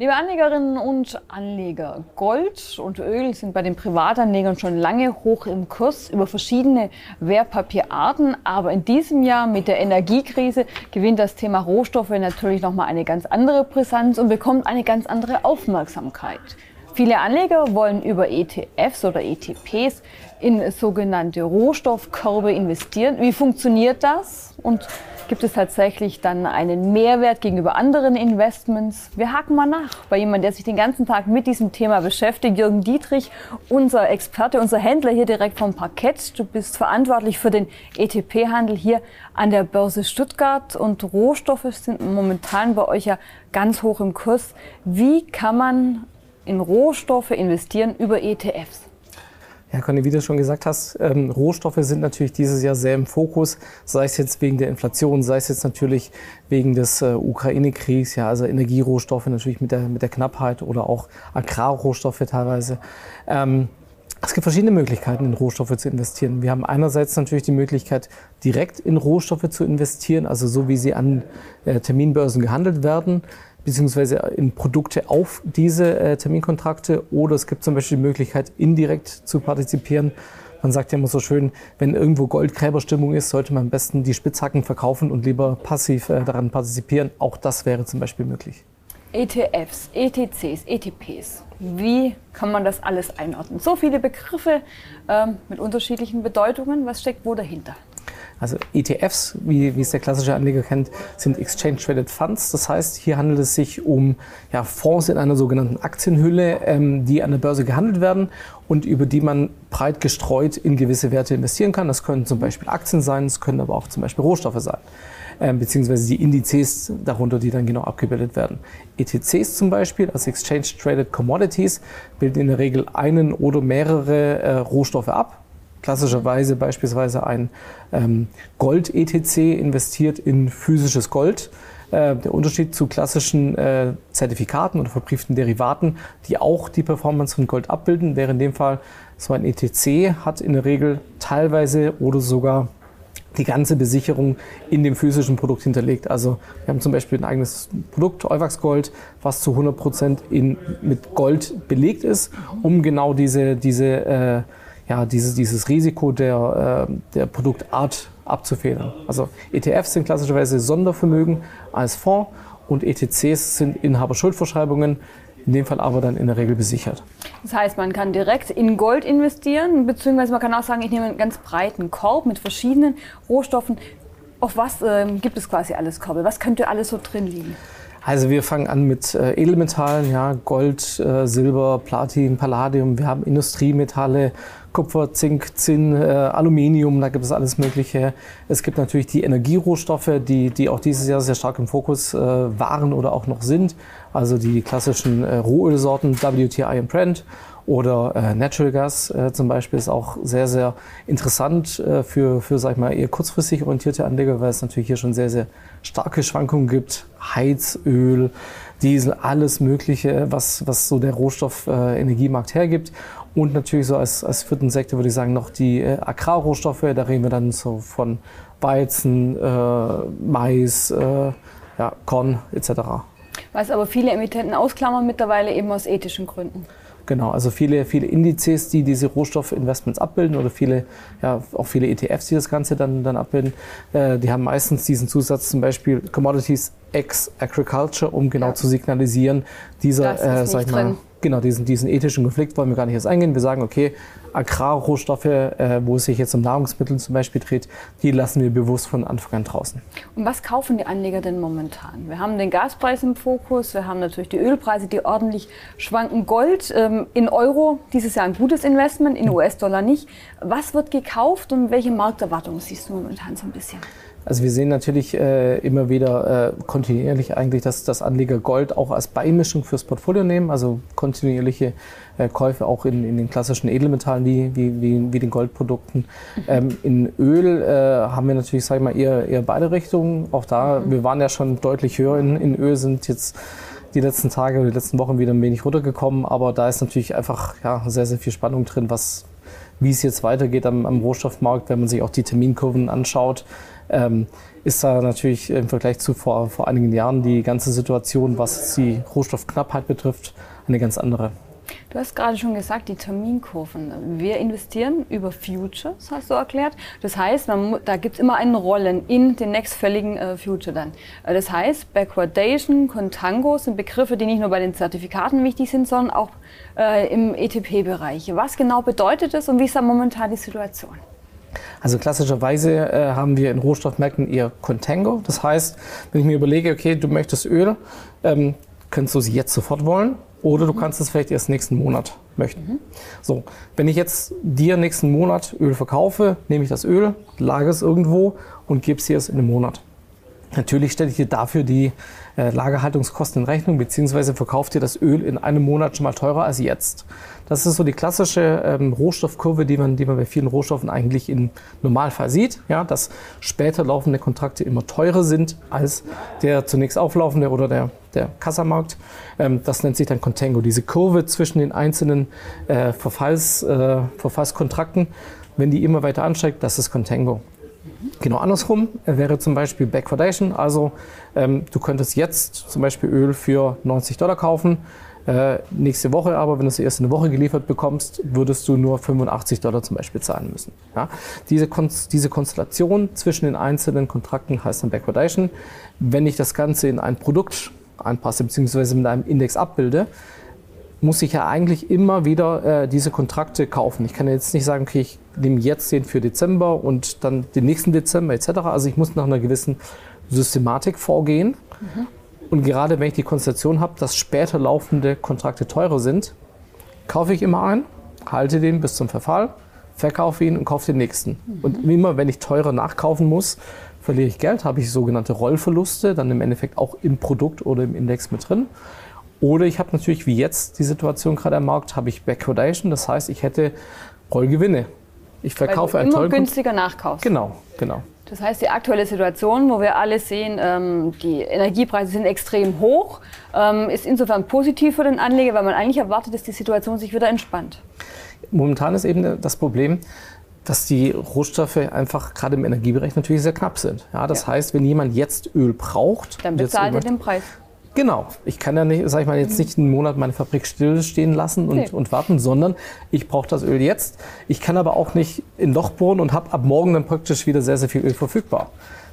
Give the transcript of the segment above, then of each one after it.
Liebe Anlegerinnen und Anleger, Gold und Öl sind bei den Privatanlegern schon lange hoch im Kurs über verschiedene Wertpapierarten. Aber in diesem Jahr mit der Energiekrise gewinnt das Thema Rohstoffe natürlich nochmal eine ganz andere Brisanz und bekommt eine ganz andere Aufmerksamkeit. Viele Anleger wollen über ETFs oder ETPs in sogenannte Rohstoffkörbe investieren. Wie funktioniert das? Und Gibt es tatsächlich dann einen Mehrwert gegenüber anderen Investments? Wir haken mal nach bei jemandem, der sich den ganzen Tag mit diesem Thema beschäftigt. Jürgen Dietrich, unser Experte, unser Händler hier direkt vom Parkett. Du bist verantwortlich für den ETP-Handel hier an der Börse Stuttgart und Rohstoffe sind momentan bei euch ja ganz hoch im Kurs. Wie kann man in Rohstoffe investieren über ETFs? Ja, Conny, wie du schon gesagt hast, ähm, Rohstoffe sind natürlich dieses Jahr sehr im Fokus, sei es jetzt wegen der Inflation, sei es jetzt natürlich wegen des äh, Ukraine-Kriegs, ja, also Energierohstoffe natürlich mit der, mit der Knappheit oder auch Agrarrohstoffe teilweise. Ähm, es gibt verschiedene Möglichkeiten, in Rohstoffe zu investieren. Wir haben einerseits natürlich die Möglichkeit, direkt in Rohstoffe zu investieren, also so wie sie an äh, Terminbörsen gehandelt werden beziehungsweise in Produkte auf diese äh, Terminkontrakte oder es gibt zum Beispiel die Möglichkeit, indirekt zu partizipieren. Man sagt ja immer so schön, wenn irgendwo Goldgräberstimmung ist, sollte man am besten die Spitzhacken verkaufen und lieber passiv äh, daran partizipieren. Auch das wäre zum Beispiel möglich. ETFs, ETCs, ETPs. Wie kann man das alles einordnen? So viele Begriffe ähm, mit unterschiedlichen Bedeutungen. Was steckt wo dahinter? Also ETFs, wie, wie es der klassische Anleger kennt, sind Exchange Traded Funds. Das heißt, hier handelt es sich um ja, Fonds in einer sogenannten Aktienhülle, ähm, die an der Börse gehandelt werden und über die man breit gestreut in gewisse Werte investieren kann. Das können zum Beispiel Aktien sein, es können aber auch zum Beispiel Rohstoffe sein. Ähm, beziehungsweise die Indizes darunter, die dann genau abgebildet werden. ETCs zum Beispiel, also Exchange Traded Commodities, bilden in der Regel einen oder mehrere äh, Rohstoffe ab klassischerweise beispielsweise ein ähm, Gold-ETC investiert in physisches Gold. Äh, der Unterschied zu klassischen äh, Zertifikaten oder verbrieften Derivaten, die auch die Performance von Gold abbilden, wäre in dem Fall so ein ETC hat in der Regel teilweise oder sogar die ganze Besicherung in dem physischen Produkt hinterlegt. Also wir haben zum Beispiel ein eigenes Produkt, Euwax Gold, was zu 100 Prozent mit Gold belegt ist, um genau diese, diese äh, ja, dieses, dieses Risiko der, äh, der Produktart abzufedern. Also ETFs sind klassischerweise Sondervermögen als Fonds und ETCs sind Inhaberschuldverschreibungen, in dem Fall aber dann in der Regel besichert. Das heißt, man kann direkt in Gold investieren, beziehungsweise man kann auch sagen, ich nehme einen ganz breiten Korb mit verschiedenen Rohstoffen. Auf was äh, gibt es quasi alles Korbe? Was könnte alles so drin liegen? Also wir fangen an mit äh, Edelmetallen, ja, Gold, äh, Silber, Platin, Palladium. Wir haben Industriemetalle, Kupfer, Zink, Zinn, äh, Aluminium, da gibt es alles Mögliche. Es gibt natürlich die Energierohstoffe, die, die auch dieses Jahr sehr stark im Fokus äh, waren oder auch noch sind. Also die klassischen äh, Rohölsorten WTI und Brent oder äh, Natural Gas äh, zum Beispiel ist auch sehr, sehr interessant äh, für, für sag ich mal, eher kurzfristig orientierte Anleger, weil es natürlich hier schon sehr, sehr starke Schwankungen gibt. Heizöl, Diesel, alles Mögliche, was, was so der Rohstoff-Energiemarkt äh, hergibt. Und natürlich so als, als vierten Sektor würde ich sagen noch die äh, Agrarrohstoffe. Da reden wir dann so von Weizen, äh, Mais, äh, ja, Korn etc. Was aber viele Emittenten ausklammern mittlerweile eben aus ethischen Gründen. Genau, also viele, viele Indizes, die diese Rohstoffinvestments abbilden oder viele, ja, auch viele ETFs, die das Ganze dann, dann abbilden, äh, die haben meistens diesen Zusatz zum Beispiel Commodities X Agriculture, um genau ja. zu signalisieren, dieser, äh, sag ich mal, drin genau, diesen, diesen ethischen Konflikt wollen wir gar nicht erst eingehen. Wir sagen, okay, Agrarrohstoffe, äh, wo es sich jetzt um Nahrungsmittel zum Beispiel dreht, die lassen wir bewusst von Anfang an draußen. Und was kaufen die Anleger denn momentan? Wir haben den Gaspreis im Fokus, wir haben natürlich die Ölpreise, die ordentlich schwanken. Gold ähm, in Euro, dieses Jahr ein gutes Investment, in US-Dollar nicht. Was wird gekauft und welche Markterwartungen siehst du momentan so ein bisschen? Also wir sehen natürlich äh, immer wieder äh, kontinuierlich eigentlich, dass, dass Anleger Gold auch als Beimischung fürs Portfolio nehmen, also kontinuierliche äh, Käufe auch in, in den klassischen Edelmetallen wie, wie, wie, wie den Goldprodukten. Mhm. Ähm, in Öl äh, haben wir natürlich, sag ich mal, eher, eher beide Richtungen. Auch da, mhm. wir waren ja schon deutlich höher in, in Öl, sind jetzt die letzten Tage oder die letzten Wochen wieder ein wenig runtergekommen, aber da ist natürlich einfach ja, sehr, sehr viel Spannung drin, was wie es jetzt weitergeht am, am Rohstoffmarkt, wenn man sich auch die Terminkurven anschaut. Ähm, ist da natürlich im Vergleich zu vor, vor einigen Jahren die ganze Situation, was die Rohstoffknappheit betrifft, eine ganz andere. Du hast gerade schon gesagt, die Terminkurven. Wir investieren über Futures, hast du erklärt. Das heißt, man, da gibt es immer einen Rollen in den nächstfälligen äh, Future dann. Äh, das heißt, Backwardation, Contango sind Begriffe, die nicht nur bei den Zertifikaten wichtig sind, sondern auch äh, im ETP-Bereich. Was genau bedeutet das und wie ist da momentan die Situation? Also klassischerweise äh, haben wir in Rohstoffmärkten eher Contango. Das heißt, wenn ich mir überlege, okay, du möchtest Öl, ähm, kannst du es jetzt sofort wollen oder du kannst es vielleicht erst nächsten Monat möchten. Mhm. So, wenn ich jetzt dir nächsten Monat Öl verkaufe, nehme ich das Öl, lagere es irgendwo und gebe es dir in einem Monat. Natürlich stelle ich dir dafür die äh, Lagerhaltungskosten in Rechnung, beziehungsweise verkauft dir das Öl in einem Monat schon mal teurer als jetzt. Das ist so die klassische ähm, Rohstoffkurve, die man, die man bei vielen Rohstoffen eigentlich im Normalfall sieht, ja, dass später laufende Kontrakte immer teurer sind als der zunächst auflaufende oder der, der Kassamarkt. Ähm, das nennt sich dann Contango, diese Kurve zwischen den einzelnen äh, Verfalls, äh, Verfallskontrakten. Wenn die immer weiter ansteigt, das ist Contango. Genau andersrum wäre zum Beispiel Backwardation. Also ähm, du könntest jetzt zum Beispiel Öl für 90 Dollar kaufen. Äh, nächste Woche aber, wenn du es erst eine Woche geliefert bekommst, würdest du nur 85 Dollar zum Beispiel zahlen müssen. Ja? Diese, Konst diese Konstellation zwischen den einzelnen Kontrakten heißt dann Backwardation. Wenn ich das Ganze in ein Produkt anpasse bzw. mit einem Index abbilde, muss ich ja eigentlich immer wieder äh, diese Kontrakte kaufen. Ich kann jetzt nicht sagen, okay, ich nehme jetzt den für Dezember und dann den nächsten Dezember etc. Also ich muss nach einer gewissen Systematik vorgehen. Mhm. Und gerade wenn ich die Konstellation habe, dass später laufende Kontrakte teurer sind, kaufe ich immer ein, halte den bis zum Verfall, verkaufe ihn und kaufe den nächsten. Mhm. Und immer, wenn ich teurer nachkaufen muss, verliere ich Geld, habe ich sogenannte Rollverluste, dann im Endeffekt auch im Produkt oder im Index mit drin. Oder ich habe natürlich, wie jetzt die Situation gerade am Markt, habe ich Backwardation. Das heißt, ich hätte Rollgewinne. Ich verkaufe Weil du immer günstiger nachkaufst. Genau, genau. Das heißt, die aktuelle Situation, wo wir alle sehen, ähm, die Energiepreise sind extrem hoch, ähm, ist insofern positiv für den Anleger, weil man eigentlich erwartet, dass die Situation sich wieder entspannt. Momentan ist eben das Problem, dass die Rohstoffe einfach gerade im Energiebereich natürlich sehr knapp sind. Ja, das ja. heißt, wenn jemand jetzt Öl braucht, dann bezahlt er den Preis. Genau. Ich kann ja nicht, sag ich mal, jetzt nicht einen Monat meine Fabrik stillstehen lassen und, nee. und warten, sondern ich brauche das Öl jetzt. Ich kann aber auch nicht in Loch bohren und habe ab morgen dann praktisch wieder sehr, sehr viel Öl verfügbar.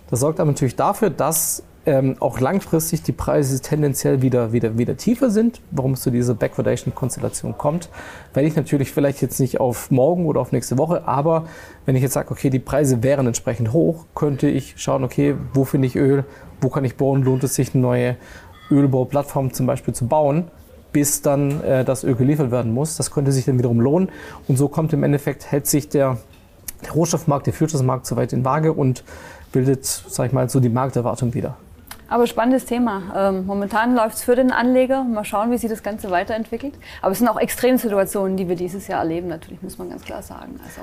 Das sorgt aber natürlich dafür, dass ähm, auch langfristig die Preise tendenziell wieder, wieder, wieder tiefer sind, warum es zu dieser Backwardation-Konstellation kommt. Weil ich natürlich vielleicht jetzt nicht auf morgen oder auf nächste Woche, aber wenn ich jetzt sage, okay, die Preise wären entsprechend hoch, könnte ich schauen, okay, wo finde ich Öl, wo kann ich bohren, lohnt es sich, eine neue Ölbauplattform zum Beispiel zu bauen, bis dann äh, das Öl geliefert werden muss. Das könnte sich dann wiederum lohnen. Und so kommt im Endeffekt, hält sich der, der Rohstoffmarkt, der Futuresmarkt so weit in Waage und bildet, sag ich mal, so die Markterwartung wieder. Aber spannendes Thema. Ähm, momentan läuft es für den Anleger. Mal schauen, wie sich das Ganze weiterentwickelt. Aber es sind auch Extremsituationen, die wir dieses Jahr erleben, natürlich, muss man ganz klar sagen. Also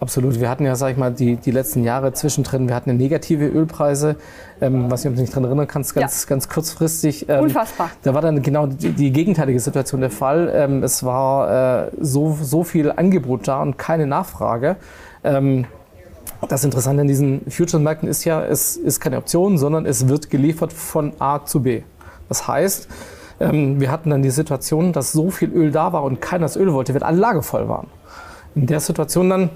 Absolut. Wir hatten ja, sag ich mal, die, die letzten Jahre zwischendrin, wir hatten negative Ölpreise, ähm, was ich mich nicht dran erinnern kann, ganz, ja. ganz kurzfristig. Ähm, Unfassbar. Da war dann genau die, die gegenteilige Situation der Fall. Ähm, es war äh, so, so viel Angebot da und keine Nachfrage. Ähm, das Interessante an diesen Future-Märkten ist ja, es ist keine Option, sondern es wird geliefert von A zu B. Das heißt, ähm, wir hatten dann die Situation, dass so viel Öl da war und keiner das Öl wollte, weil alle Lager voll waren. In der Situation dann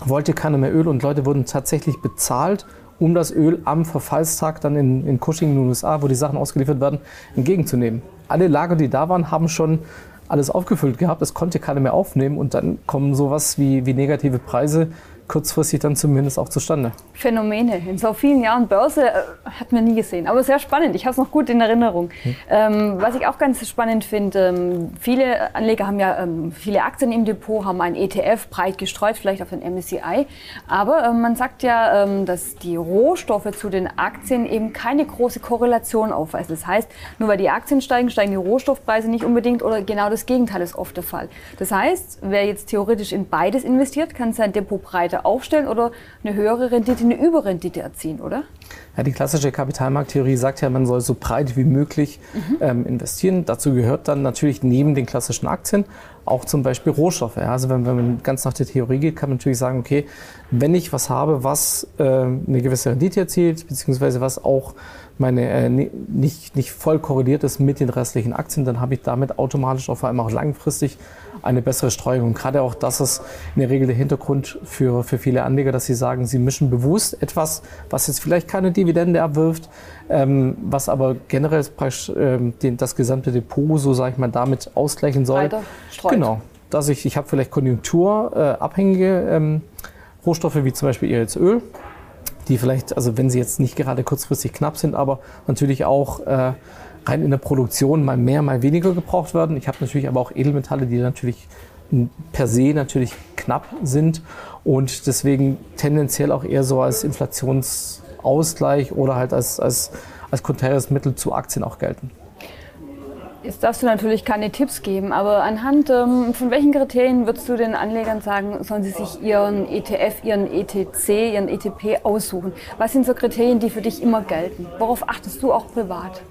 wollte keiner mehr Öl und Leute wurden tatsächlich bezahlt, um das Öl am Verfallstag dann in, in Cushing in den USA, wo die Sachen ausgeliefert werden, entgegenzunehmen. Alle Lager, die da waren, haben schon alles aufgefüllt gehabt. Das konnte keiner mehr aufnehmen und dann kommen sowas wie, wie negative Preise kurzfristig dann zumindest auch zustande. Phänomene. In so vielen Jahren Börse äh, hat man nie gesehen. Aber sehr spannend. Ich habe es noch gut in Erinnerung. Hm. Ähm, was ich auch ganz spannend finde, ähm, viele Anleger haben ja ähm, viele Aktien im Depot, haben einen ETF breit gestreut, vielleicht auf den MSCI. Aber ähm, man sagt ja, ähm, dass die Rohstoffe zu den Aktien eben keine große Korrelation aufweisen. Das heißt, nur weil die Aktien steigen, steigen die Rohstoffpreise nicht unbedingt oder genau das Gegenteil ist oft der Fall. Das heißt, wer jetzt theoretisch in beides investiert, kann sein Depot breit breiter aufstellen oder eine höhere Rendite, eine Überrendite erzielen, oder? Ja, die klassische Kapitalmarkttheorie sagt ja, man soll so breit wie möglich mhm. ähm, investieren. Dazu gehört dann natürlich neben den klassischen Aktien auch zum Beispiel Rohstoffe. Ja. Also wenn, wenn, man ganz nach der Theorie geht, kann man natürlich sagen, okay, wenn ich was habe, was äh, eine gewisse Rendite erzielt, beziehungsweise was auch meine äh, nicht, nicht voll korreliert ist mit den restlichen Aktien, dann habe ich damit automatisch auch vor allem auch langfristig eine bessere Streuung. Und gerade auch das ist in der Regel der Hintergrund für, für viele Anleger, dass sie sagen, sie mischen bewusst etwas, was jetzt vielleicht keine Dividende abwirft, ähm, was aber generell praktisch ähm, den, das gesamte Depot, so sage ich mal, damit ausgleichen soll. Weiter streut. Genau. Dass ich, ich habe vielleicht konjunkturabhängige ähm, Rohstoffe wie zum Beispiel jetzt Öl die vielleicht, also wenn sie jetzt nicht gerade kurzfristig knapp sind, aber natürlich auch äh, rein in der Produktion mal mehr, mal weniger gebraucht werden. Ich habe natürlich aber auch Edelmetalle, die natürlich per se natürlich knapp sind und deswegen tendenziell auch eher so als Inflationsausgleich oder halt als, als, als konträres Mittel zu Aktien auch gelten. Jetzt darfst du natürlich keine Tipps geben, aber anhand ähm, von welchen Kriterien würdest du den Anlegern sagen, sollen sie sich ihren ETF, ihren ETC, ihren ETP aussuchen? Was sind so Kriterien, die für dich immer gelten? Worauf achtest du auch privat?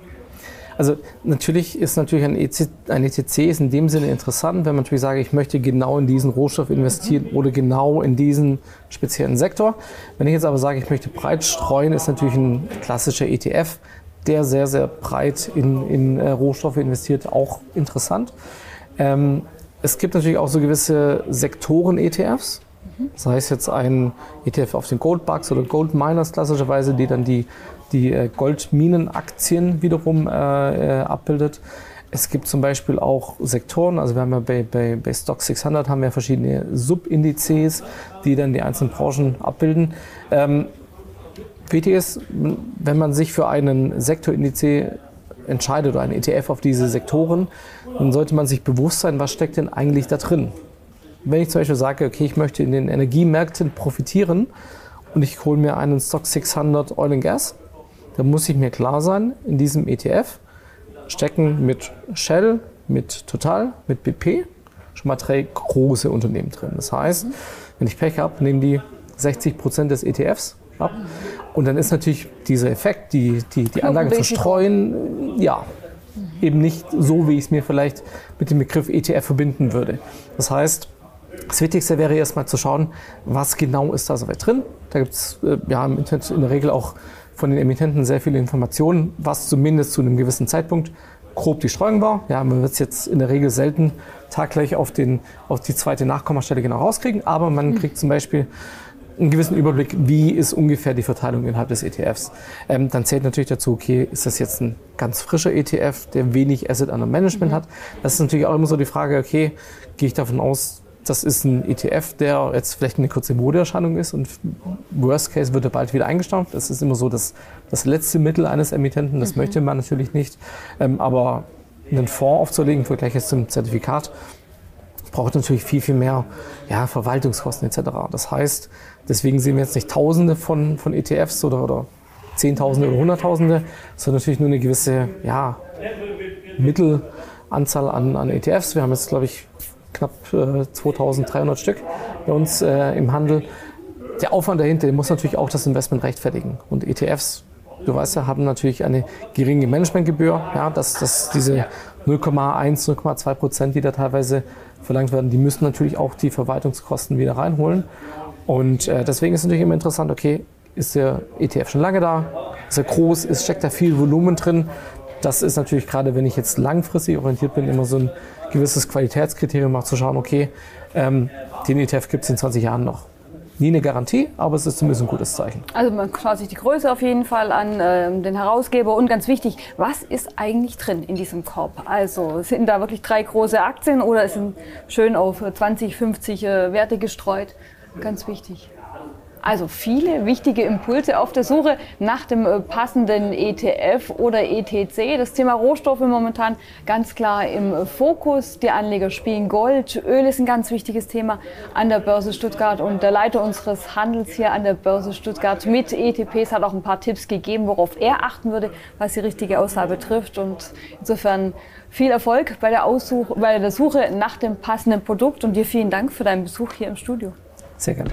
Also natürlich ist natürlich ein, EC, ein ETC ist in dem Sinne interessant, wenn man natürlich sagt, ich möchte genau in diesen Rohstoff investieren oder genau in diesen speziellen Sektor. Wenn ich jetzt aber sage, ich möchte breit streuen, ist natürlich ein klassischer ETF der sehr, sehr breit in, in äh, Rohstoffe investiert, auch interessant. Ähm, es gibt natürlich auch so gewisse Sektoren-ETFs. Das heißt jetzt ein ETF auf den Goldbugs oder Gold Miners klassischerweise, die dann die, die äh, Goldminenaktien wiederum äh, äh, abbildet. Es gibt zum Beispiel auch Sektoren, also wir haben ja bei, bei, bei Stock 600 haben wir verschiedene Subindizes, die dann die einzelnen Branchen abbilden. Ähm, Ist, wenn man sich für einen Sektorindiz entscheidet oder einen ETF auf diese Sektoren, dann sollte man sich bewusst sein, was steckt denn eigentlich da drin. Wenn ich zum Beispiel sage, okay, ich möchte in den Energiemärkten profitieren und ich hole mir einen Stock 600 Oil and Gas, dann muss ich mir klar sein, in diesem ETF stecken mit Shell, mit Total, mit BP schon mal drei große Unternehmen drin. Das heißt, wenn ich Pech habe, nehmen die 60 Prozent des ETFs ab. Und dann ist natürlich dieser Effekt, die, die, die Anlage zu streuen, ja, eben nicht so, wie ich es mir vielleicht mit dem Begriff ETF verbinden würde. Das heißt, das Wichtigste wäre erstmal zu schauen, was genau ist da so weit drin. Da gibt es äh, ja, im Internet in der Regel auch von den Emittenten sehr viele Informationen, was zumindest zu einem gewissen Zeitpunkt grob die Streuung war. Ja, man wird es jetzt in der Regel selten taggleich auf, den, auf die zweite Nachkommastelle genau rauskriegen, aber man hm. kriegt zum Beispiel einen gewissen Überblick, wie ist ungefähr die Verteilung innerhalb des ETFs. Ähm, dann zählt natürlich dazu, okay, ist das jetzt ein ganz frischer ETF, der wenig Asset under Management mhm. hat. Das ist natürlich auch immer so die Frage, okay, gehe ich davon aus, das ist ein ETF, der jetzt vielleicht eine kurze Modeerscheinung ist und worst case wird er bald wieder eingestampft. Das ist immer so das, das letzte Mittel eines Emittenten, das mhm. möchte man natürlich nicht. Ähm, aber einen Fonds aufzulegen im Vergleich zum Zertifikat braucht natürlich viel, viel mehr ja, Verwaltungskosten etc. Das heißt, deswegen sehen wir jetzt nicht Tausende von, von ETFs oder, oder Zehntausende oder Hunderttausende, sondern natürlich nur eine gewisse ja, Mittelanzahl an, an ETFs. Wir haben jetzt, glaube ich, knapp äh, 2300 Stück bei uns äh, im Handel. Der Aufwand dahinter muss natürlich auch das Investment rechtfertigen. Und ETFs, du weißt ja, haben natürlich eine geringe Managementgebühr. Ja, dass, dass diese 0,1, 0,2 Prozent, die da teilweise verlangt werden, die müssen natürlich auch die Verwaltungskosten wieder reinholen. Und äh, deswegen ist natürlich immer interessant, okay, ist der ETF schon lange da? Ist er groß? Ist, steckt da viel Volumen drin? Das ist natürlich gerade, wenn ich jetzt langfristig orientiert bin, immer so ein gewisses Qualitätskriterium, auch zu schauen, okay, ähm, den ETF gibt es in 20 Jahren noch nie eine Garantie, aber es ist zumindest ein gutes Zeichen. Also man schaut sich die Größe auf jeden Fall an, äh, den Herausgeber und ganz wichtig, was ist eigentlich drin in diesem Korb? Also sind da wirklich drei große Aktien oder sind schön auf 20, 50 äh, Werte gestreut? Ganz wichtig. Also viele wichtige Impulse auf der Suche nach dem äh, passenden ETF oder ETC. Das Thema Rohstoffe momentan ganz klar im Fokus. Die Anleger spielen Gold. Öl ist ein ganz wichtiges Thema an der Börse Stuttgart. Und der Leiter unseres Handels hier an der Börse Stuttgart mit ETPs hat auch ein paar Tipps gegeben, worauf er achten würde, was die richtige Auswahl betrifft. Und insofern viel Erfolg bei der, Aussuch bei der Suche nach dem passenden Produkt und dir vielen Dank für deinen Besuch hier im Studio. Sehr gerne.